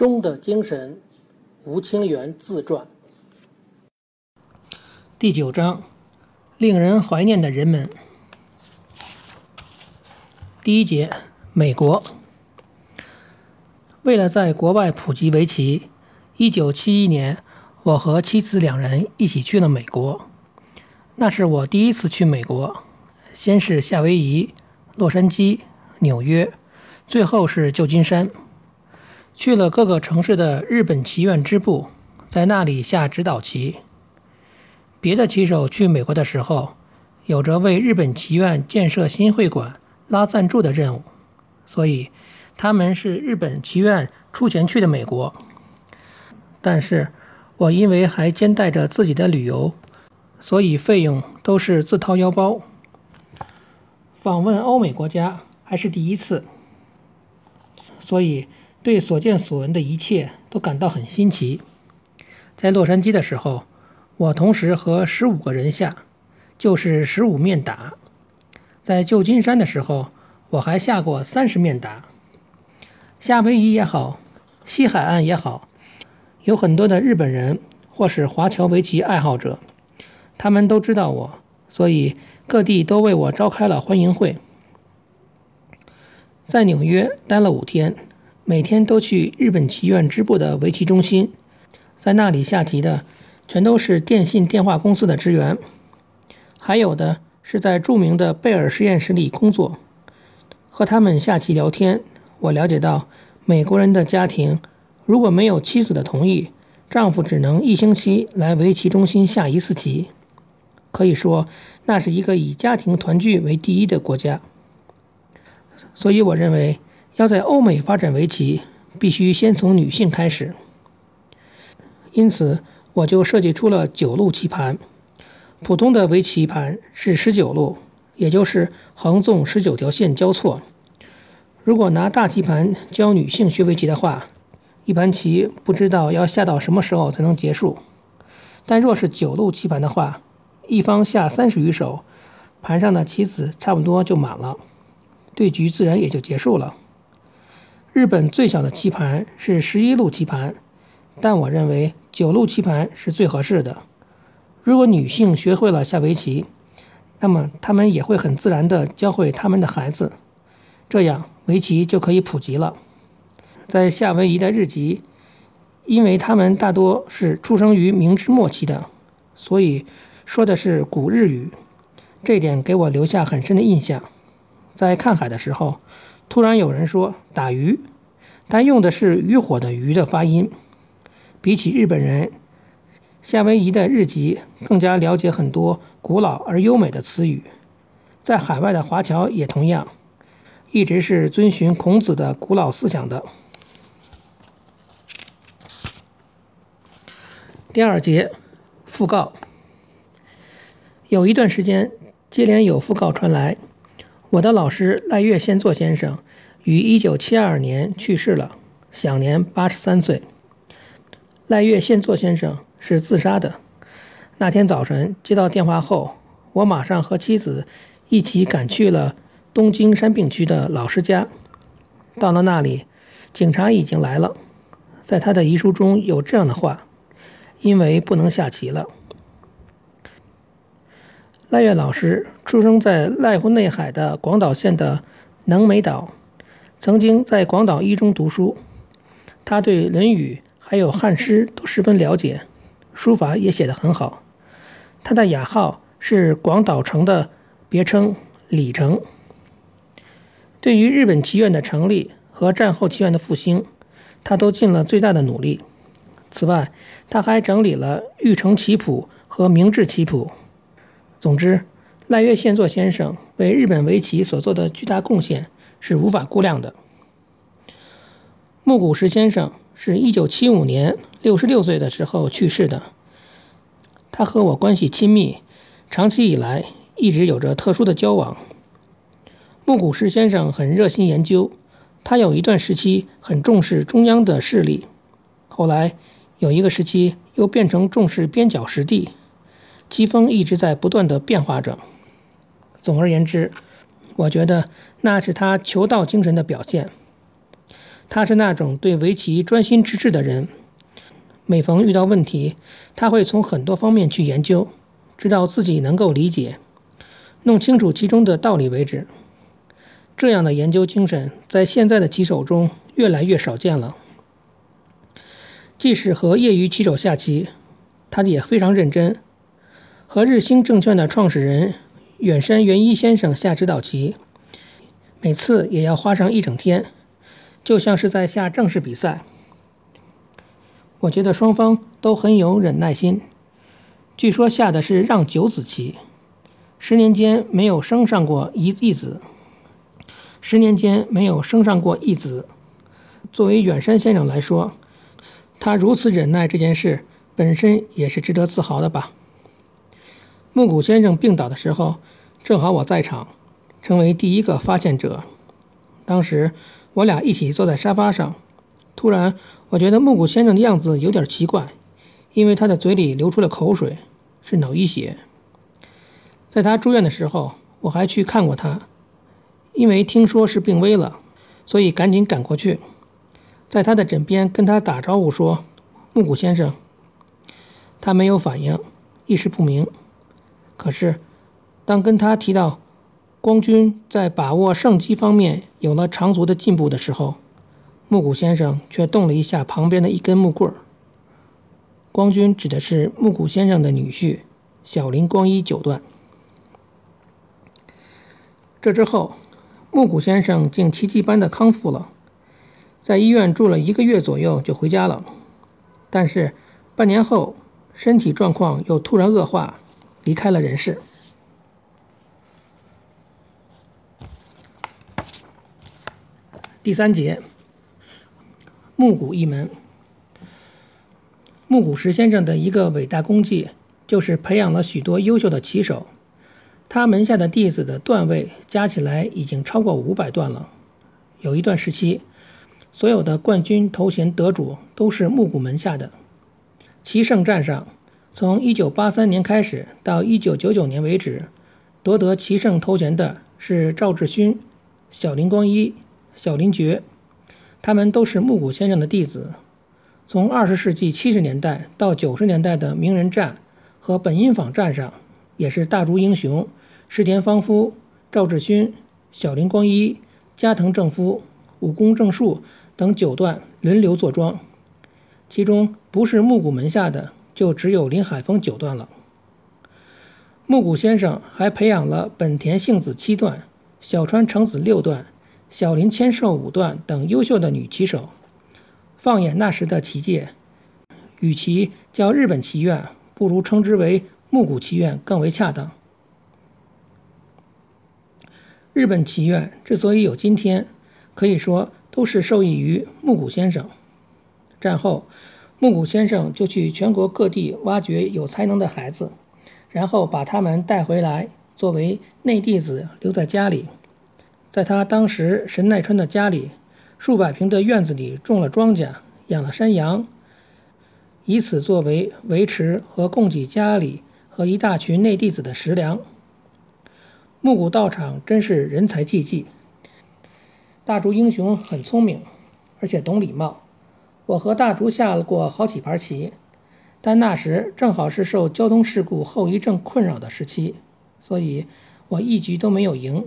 中的精神，吴清源自传。第九章，令人怀念的人们。第一节，美国。为了在国外普及围棋，一九七一年，我和妻子两人一起去了美国。那是我第一次去美国，先是夏威夷、洛杉矶、纽约，最后是旧金山。去了各个城市的日本棋院支部，在那里下指导棋。别的棋手去美国的时候，有着为日本棋院建设新会馆拉赞助的任务，所以他们是日本棋院出钱去的美国。但是我因为还兼带着自己的旅游。所以费用都是自掏腰包。访问欧美国家还是第一次，所以对所见所闻的一切都感到很新奇。在洛杉矶的时候，我同时和十五个人下，就是十五面打；在旧金山的时候，我还下过三十面打。夏威夷也好，西海岸也好，有很多的日本人或是华侨围棋爱好者。他们都知道我，所以各地都为我召开了欢迎会。在纽约待了五天，每天都去日本棋院支部的围棋中心，在那里下棋的全都是电信电话公司的职员，还有的是在著名的贝尔实验室里工作。和他们下棋聊天，我了解到美国人的家庭如果没有妻子的同意，丈夫只能一星期来围棋中心下一次棋。可以说，那是一个以家庭团聚为第一的国家。所以，我认为要在欧美发展围棋，必须先从女性开始。因此，我就设计出了九路棋盘。普通的围棋盘是十九路，也就是横纵十九条线交错。如果拿大棋盘教女性学围棋的话，一盘棋不知道要下到什么时候才能结束。但若是九路棋盘的话，一方下三十余手，盘上的棋子差不多就满了，对局自然也就结束了。日本最小的棋盘是十一路棋盘，但我认为九路棋盘是最合适的。如果女性学会了下围棋，那么她们也会很自然地教会他们的孩子，这样围棋就可以普及了。在夏威夷的日籍，因为他们大多是出生于明治末期的，所以。说的是古日语，这点给我留下很深的印象。在看海的时候，突然有人说打鱼，但用的是渔火的鱼的发音。比起日本人，夏威夷的日籍更加了解很多古老而优美的词语。在海外的华侨也同样，一直是遵循孔子的古老思想的。第二节，讣告。有一段时间，接连有讣告传来。我的老师赖月先作先生于1972年去世了，享年83岁。赖月先作先生是自杀的。那天早晨接到电话后，我马上和妻子一起赶去了东京山病区的老师家。到了那里，警察已经来了。在他的遗书中有这样的话：“因为不能下棋了。”赖月老师出生在濑户内海的广岛县的能美岛，曾经在广岛一中读书。他对《论语》还有汉诗都十分了解，书法也写得很好。他的雅号是广岛城的别称“李城”。对于日本棋院的成立和战后棋院的复兴，他都尽了最大的努力。此外，他还整理了《玉成棋谱》和《明治棋谱》。总之，赖月宪作先生为日本围棋所做的巨大贡献是无法估量的。木谷实先生是一九七五年六十六岁的时候去世的。他和我关系亲密，长期以来一直有着特殊的交往。木谷实先生很热心研究，他有一段时期很重视中央的势力，后来有一个时期又变成重视边角实地。机锋一直在不断的变化着。总而言之，我觉得那是他求道精神的表现。他是那种对围棋专心致志的人。每逢遇到问题，他会从很多方面去研究，直到自己能够理解、弄清楚其中的道理为止。这样的研究精神在现在的棋手中越来越少见了。即使和业余棋手下棋，他也非常认真。和日兴证券的创始人远山元一先生下指导棋，每次也要花上一整天，就像是在下正式比赛。我觉得双方都很有忍耐心。据说下的是让九子棋，十年间没有升上过一一子，十年间没有升上过一子。作为远山先生来说，他如此忍耐这件事本身也是值得自豪的吧。木谷先生病倒的时候，正好我在场，成为第一个发现者。当时我俩一起坐在沙发上，突然。我觉得木谷先生的样子有点奇怪，因为他的嘴里流出了口水，是脑溢血。在他住院的时候，我还去看过他，因为听说是病危了，所以赶紧赶过去，在他的枕边跟他打招呼说：“木谷先生。”他没有反应，意识不明。可是，当跟他提到光军在把握胜机方面有了长足的进步的时候，木谷先生却动了一下旁边的一根木棍儿。光君指的是木谷先生的女婿小林光一九段。这之后，木谷先生竟奇迹般的康复了，在医院住了一个月左右就回家了。但是半年后，身体状况又突然恶化，离开了人世。第三节。木谷一门，木谷实先生的一个伟大功绩，就是培养了许多优秀的棋手。他门下的弟子的段位加起来已经超过五百段了。有一段时期，所有的冠军头衔得主都是木谷门下的。棋圣战上，从1983年开始到1999年为止，夺得棋圣头衔的是赵志勋、小林光一、小林觉。他们都是木谷先生的弟子。从二十世纪七十年代到九十年代的名人战和本因坊战上，也是大竹英雄、石田芳夫、赵志勋、小林光一、加藤正夫、武宫正树等九段轮流坐庄。其中不是木谷门下的，就只有林海峰九段了。木谷先生还培养了本田幸子七段、小川诚子六段。小林千寿五段等优秀的女棋手，放眼那时的棋界，与其叫日本棋院，不如称之为木谷棋院更为恰当。日本棋院之所以有今天，可以说都是受益于木谷先生。战后，木谷先生就去全国各地挖掘有才能的孩子，然后把他们带回来，作为内弟子留在家里。在他当时神奈川的家里，数百平的院子里种了庄稼，养了山羊，以此作为维持和供给家里和一大群内弟子的食粮。木谷道场真是人才济济。大竹英雄很聪明，而且懂礼貌。我和大竹下了过好几盘棋，但那时正好是受交通事故后遗症困扰的时期，所以我一局都没有赢。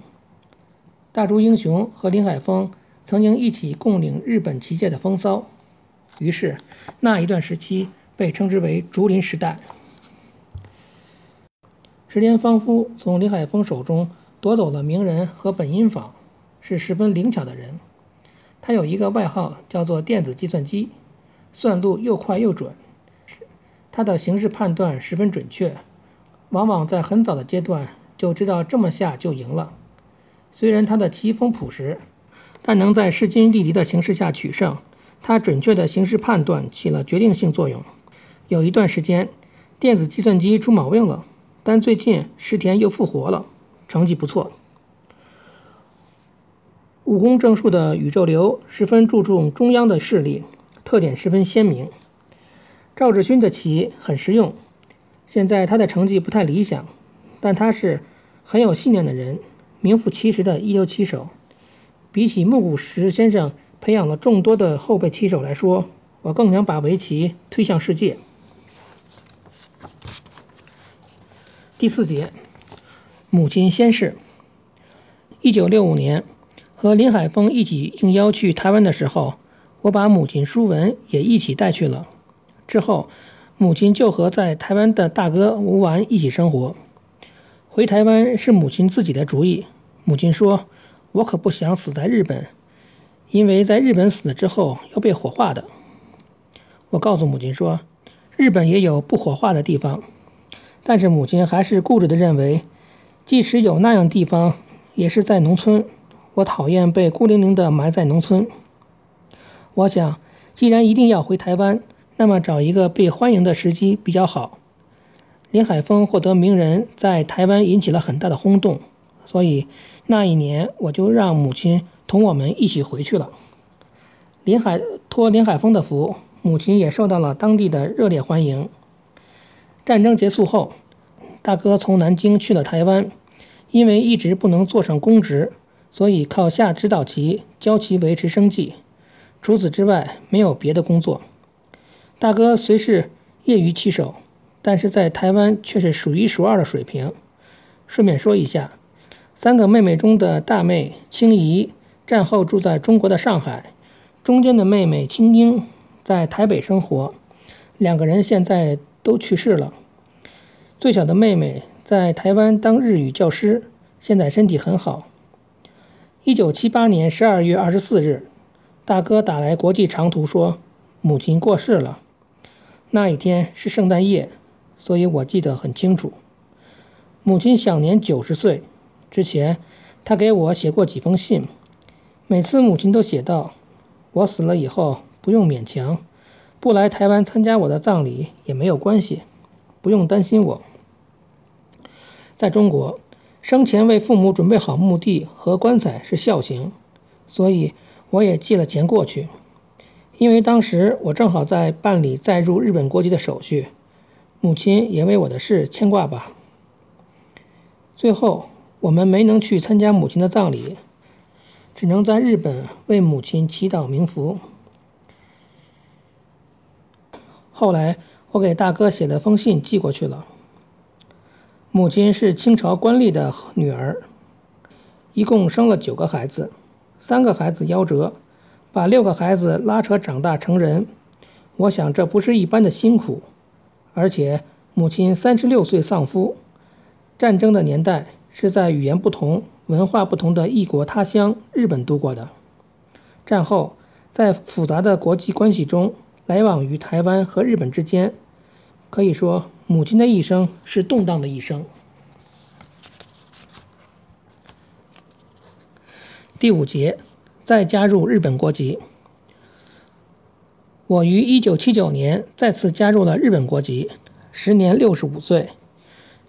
大竹英雄和林海峰曾经一起共领日本棋界的风骚，于是那一段时期被称之为“竹林时代”。石田芳夫从林海峰手中夺走了名人和本因坊，是十分灵巧的人。他有一个外号叫做“电子计算机”，算路又快又准。他的形势判断十分准确，往往在很早的阶段就知道这么下就赢了。虽然他的棋风朴实，但能在势均力敌的形势下取胜。他准确的形势判断起了决定性作用。有一段时间，电子计算机出毛病了，但最近石田又复活了，成绩不错。武功正术的宇宙流十分注重中央的势力，特点十分鲜明。赵志勋的棋很实用，现在他的成绩不太理想，但他是很有信念的人。名副其实的一流棋手，比起木谷实先生培养了众多的后备棋手来说，我更想把围棋推向世界。第四节，母亲先逝。一九六五年，和林海峰一起应邀去台湾的时候，我把母亲舒文也一起带去了。之后，母亲就和在台湾的大哥吴完一起生活。回台湾是母亲自己的主意。母亲说：“我可不想死在日本，因为在日本死了之后要被火化的。”我告诉母亲说：“日本也有不火化的地方。”但是母亲还是固执地认为，即使有那样地方，也是在农村。我讨厌被孤零零地埋在农村。我想，既然一定要回台湾，那么找一个被欢迎的时机比较好。林海峰获得名人，在台湾引起了很大的轰动，所以那一年我就让母亲同我们一起回去了。林海托林海峰的福，母亲也受到了当地的热烈欢迎。战争结束后，大哥从南京去了台湾，因为一直不能做上公职，所以靠下指导棋、教棋维持生计。除此之外，没有别的工作。大哥虽是业余棋手，但是在台湾却是数一数二的水平。顺便说一下，三个妹妹中的大妹青怡战后住在中国的上海，中间的妹妹青英在台北生活，两个人现在。都去世了。最小的妹妹在台湾当日语教师，现在身体很好。一九七八年十二月二十四日，大哥打来国际长途说母亲过世了。那一天是圣诞夜，所以我记得很清楚。母亲享年九十岁。之前他给我写过几封信，每次母亲都写道：“我死了以后不用勉强。”不来台湾参加我的葬礼也没有关系，不用担心我。在中国，生前为父母准备好墓地和棺材是孝行，所以我也寄了钱过去。因为当时我正好在办理再入日本国籍的手续，母亲也为我的事牵挂吧。最后，我们没能去参加母亲的葬礼，只能在日本为母亲祈祷冥福。后来，我给大哥写了封信寄过去了。母亲是清朝官吏的女儿，一共生了九个孩子，三个孩子夭折，把六个孩子拉扯长大成人。我想这不是一般的辛苦，而且母亲三十六岁丧夫，战争的年代是在语言不同、文化不同的异国他乡日本度过的。战后，在复杂的国际关系中。来往于台湾和日本之间，可以说母亲的一生是动荡的一生。第五节，再加入日本国籍。我于一九七九年再次加入了日本国籍，时年六十五岁。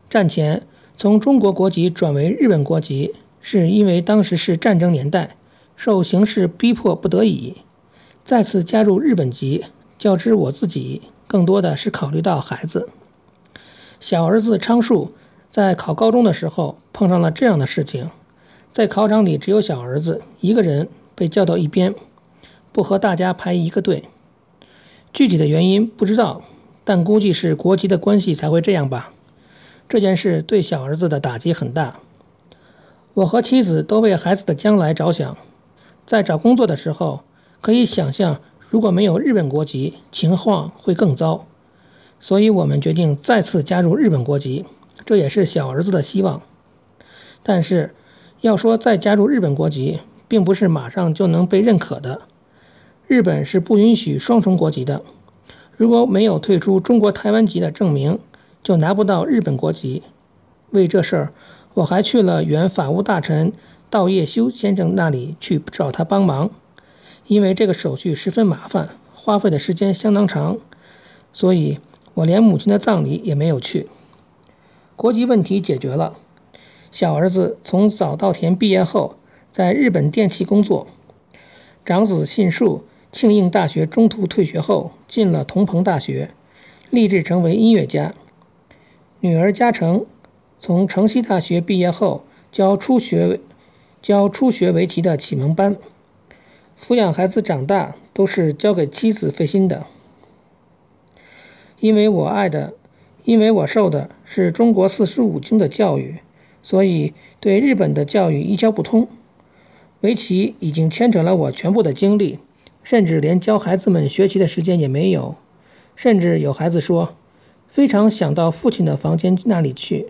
战前从中国国籍转为日本国籍，是因为当时是战争年代，受形势逼迫不得已，再次加入日本籍。较之我自己，更多的是考虑到孩子。小儿子昌树在考高中的时候碰上了这样的事情，在考场里只有小儿子一个人被叫到一边，不和大家排一个队。具体的原因不知道，但估计是国籍的关系才会这样吧。这件事对小儿子的打击很大。我和妻子都为孩子的将来着想，在找工作的时候可以想象。如果没有日本国籍，情况会更糟，所以我们决定再次加入日本国籍，这也是小儿子的希望。但是，要说再加入日本国籍，并不是马上就能被认可的。日本是不允许双重国籍的，如果没有退出中国台湾籍的证明，就拿不到日本国籍。为这事儿，我还去了原法务大臣道叶修先生那里去找他帮忙。因为这个手续十分麻烦，花费的时间相当长，所以我连母亲的葬礼也没有去。国籍问题解决了，小儿子从早稻田毕业后，在日本电器工作；长子信树庆应大学中途退学后，进了同朋大学，立志成为音乐家；女儿嘉诚从城西大学毕业后，教初学教初学围棋的启蒙班。抚养孩子长大都是交给妻子费心的。因为我爱的，因为我受的是中国四书五经的教育，所以对日本的教育一窍不通。围棋已经牵扯了我全部的精力，甚至连教孩子们学习的时间也没有。甚至有孩子说，非常想到父亲的房间那里去，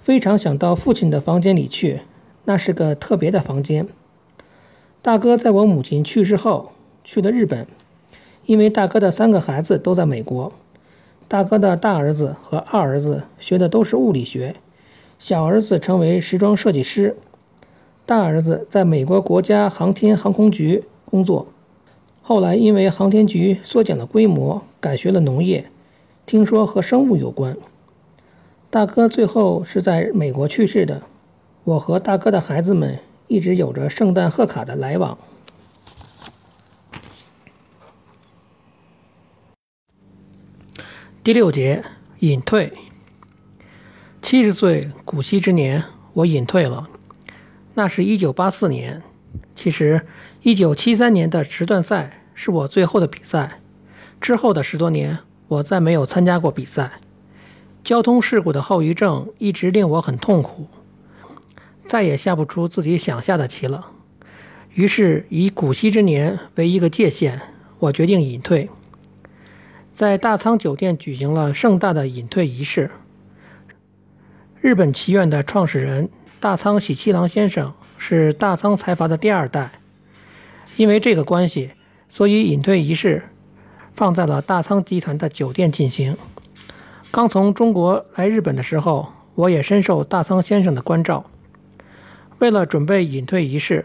非常想到父亲的房间里去，那是个特别的房间。大哥在我母亲去世后去了日本，因为大哥的三个孩子都在美国。大哥的大儿子和二儿子学的都是物理学，小儿子成为时装设计师，大儿子在美国国家航天航空局工作，后来因为航天局缩减了规模，改学了农业，听说和生物有关。大哥最后是在美国去世的，我和大哥的孩子们一直有着圣诞贺卡的来往。第六节隐退。七十岁古稀之年，我隐退了。那是一九八四年。其实，一九七三年的时段赛是我最后的比赛。之后的十多年，我再没有参加过比赛。交通事故的后遗症一直令我很痛苦，再也下不出自己想下的棋了。于是，以古稀之年为一个界限，我决定隐退。在大仓酒店举行了盛大的隐退仪式。日本棋院的创始人大仓喜七郎先生是大仓财阀的第二代，因为这个关系，所以隐退仪式放在了大仓集团的酒店进行。刚从中国来日本的时候，我也深受大仓先生的关照。为了准备隐退仪式，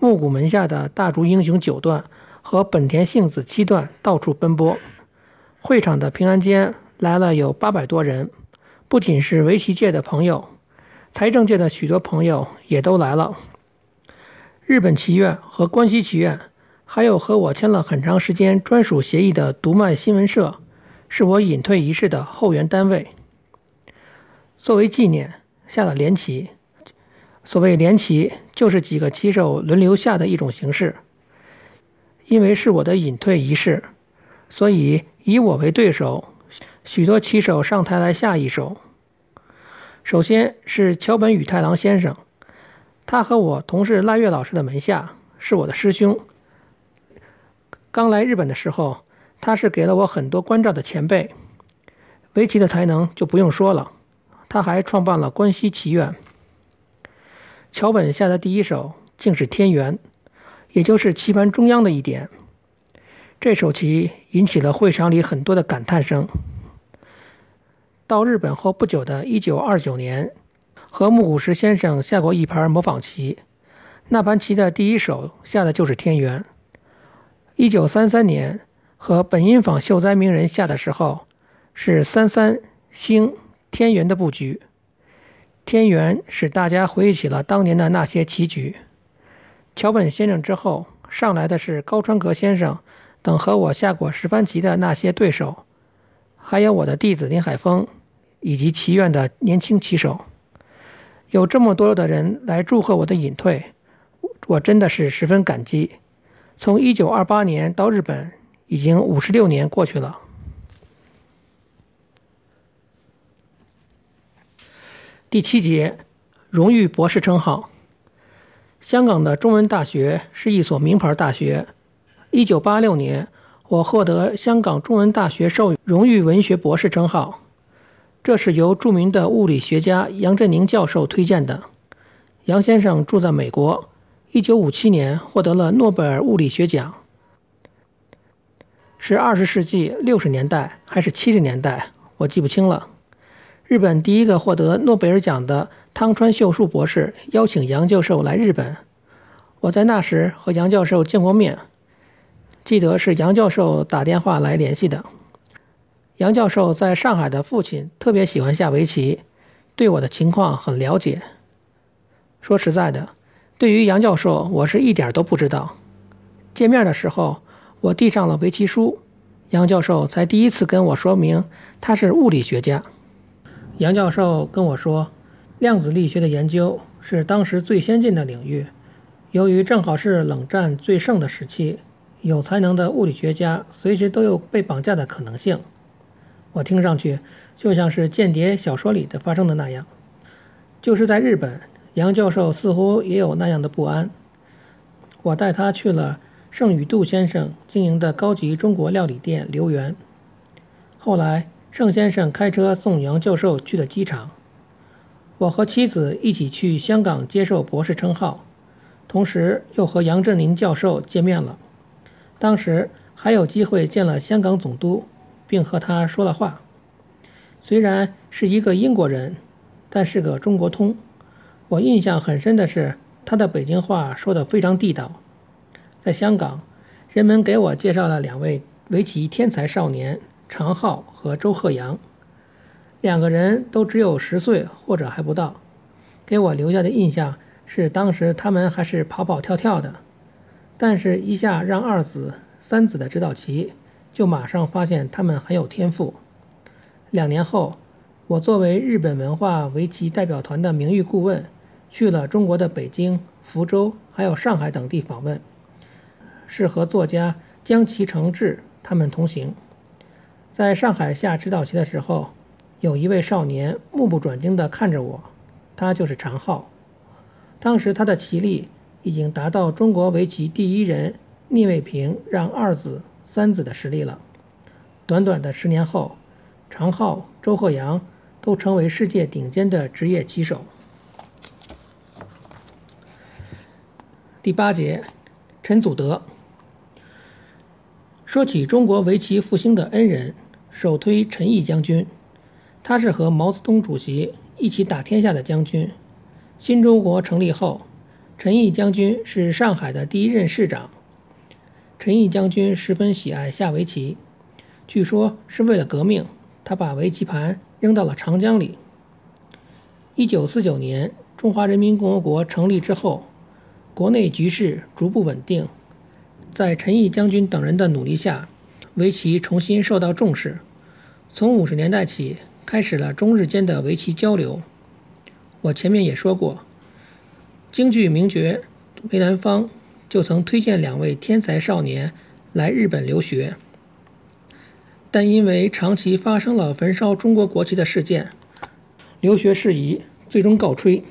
木谷门下的大竹英雄九段和本田幸子七段到处奔波。会场的平安间来了有八百多人，不仅是围棋界的朋友，财政界的许多朋友也都来了。日本棋院和关西棋院，还有和我签了很长时间专属协议的读卖新闻社，是我隐退仪式的后援单位。作为纪念，下了连棋。所谓连棋，就是几个棋手轮流下的一种形式。因为是我的隐退仪式，所以。以我为对手，许多棋手上台来下一手。首先是桥本宇太郎先生，他和我同是赖月老师的门下，是我的师兄。刚来日本的时候，他是给了我很多关照的前辈。围棋的才能就不用说了，他还创办了关西棋院。桥本下的第一手竟是天元，也就是棋盘中央的一点。这手棋引起了会场里很多的感叹声。到日本后不久的1929年，和木谷实先生下过一盘模仿棋，那盘棋的第一手下的就是天元。1933年和本因坊秀哉名人下的时候，是三三星天元的布局。天元使大家回忆起了当年的那些棋局。桥本先生之后上来的是高川阁先生。等和我下过十番棋的那些对手，还有我的弟子林海峰，以及棋院的年轻棋手，有这么多的人来祝贺我的隐退，我真的是十分感激。从一九二八年到日本，已经五十六年过去了。第七节，荣誉博士称号。香港的中文大学是一所名牌大学。一九八六年，我获得香港中文大学授予荣誉文学博士称号，这是由著名的物理学家杨振宁教授推荐的。杨先生住在美国，一九五七年获得了诺贝尔物理学奖，是二十世纪六十年代还是七十年代，我记不清了。日本第一个获得诺贝尔奖的汤川秀树博士邀请杨教授来日本，我在那时和杨教授见过面。记得是杨教授打电话来联系的。杨教授在上海的父亲特别喜欢下围棋，对我的情况很了解。说实在的，对于杨教授，我是一点都不知道。见面的时候，我递上了围棋书，杨教授才第一次跟我说明他是物理学家。杨教授跟我说，量子力学的研究是当时最先进的领域，由于正好是冷战最盛的时期，有才能的物理学家随时都有被绑架的可能性。我听上去就像是间谍小说里的发生的那样。就是在日本，杨教授似乎也有那样的不安。我带他去了盛宇度先生经营的高级中国料理店留园。后来，盛先生开车送杨教授去了机场。我和妻子一起去香港接受博士称号，同时又和杨振宁教授见面了。当时还有机会见了香港总督，并和他说了话。虽然是一个英国人，但是个中国通。我印象很深的是，他的北京话说得非常地道。在香港，人们给我介绍了两位围棋天才少年常浩和周鹤阳，两个人都只有十岁或者还不到，给我留下的印象是当时他们还是跑跑跳跳的。但是，一下让二子、三子的指导棋，就马上发现他们很有天赋。两年后，我作为日本文化围棋代表团的名誉顾问，去了中国的北京、福州还有上海等地访问，是和作家江崎诚志他们同行。在上海下指导棋的时候，有一位少年目不转睛地看着我，他就是常浩。当时他的棋力。已经达到中国围棋第一人聂卫平让二子、三子的实力了。短短的十年后，常浩、周鹤阳都成为世界顶尖的职业棋手。第八节，陈祖德。说起中国围棋复兴的恩人，首推陈毅将军。他是和毛泽东主席一起打天下的将军。新中国成立后。陈毅将军是上海的第一任市长。陈毅将军十分喜爱下围棋，据说是为了革命，他把围棋盘扔到了长江里。一九四九年，中华人民共和国成立之后，国内局势逐步稳定，在陈毅将军等人的努力下，围棋重新受到重视。从五十年代起，开始了中日间的围棋交流。我前面也说过。京剧名角梅兰芳就曾推荐两位天才少年来日本留学，但因为长期发生了焚烧中国国旗的事件，留学事宜最终告吹。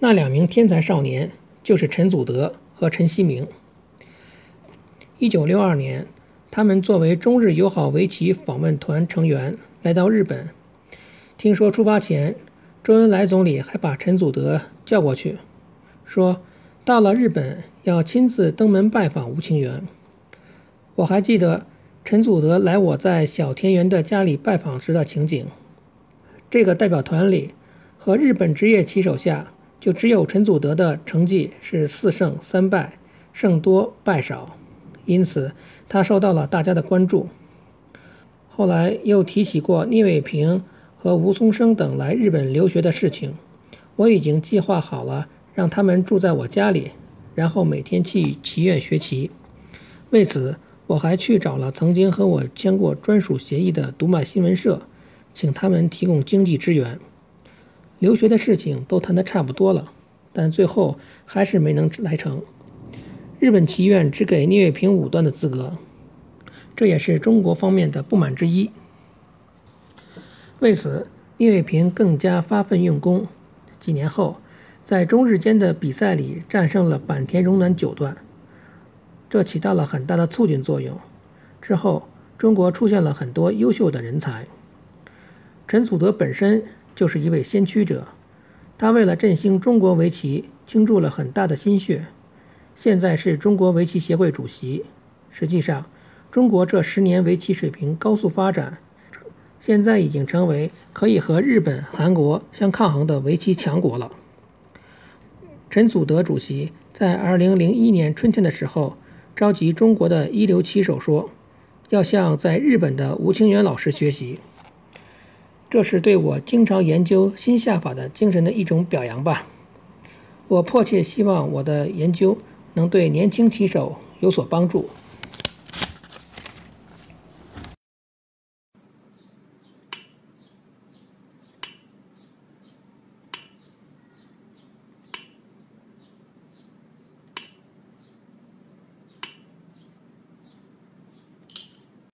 那两名天才少年就是陈祖德和陈锡明。一九六二年，他们作为中日友好围棋访问团成员来到日本，听说出发前。周恩来总理还把陈祖德叫过去，说到了日本要亲自登门拜访吴清源。我还记得陈祖德来我在小田园的家里拜访时的情景。这个代表团里，和日本职业棋手下，就只有陈祖德的成绩是四胜三败，胜多败少，因此他受到了大家的关注。后来又提起过聂卫平。和吴松生等来日本留学的事情，我已经计划好了，让他们住在我家里，然后每天去棋院学棋。为此，我还去找了曾经和我签过专属协议的读卖新闻社，请他们提供经济支援。留学的事情都谈得差不多了，但最后还是没能来成。日本棋院只给聂卫平五段的资格，这也是中国方面的不满之一。为此，聂卫平更加发奋用功。几年后，在中日间的比赛里战胜了坂田荣男九段，这起到了很大的促进作用。之后，中国出现了很多优秀的人才。陈祖德本身就是一位先驱者，他为了振兴中国围棋倾注了很大的心血。现在是中国围棋协会主席。实际上，中国这十年围棋水平高速发展。现在已经成为可以和日本、韩国相抗衡的围棋强国了。陈祖德主席在2001年春天的时候召集中国的一流棋手，说要向在日本的吴清源老师学习。这是对我经常研究新下法的精神的一种表扬吧。我迫切希望我的研究能对年轻棋手有所帮助。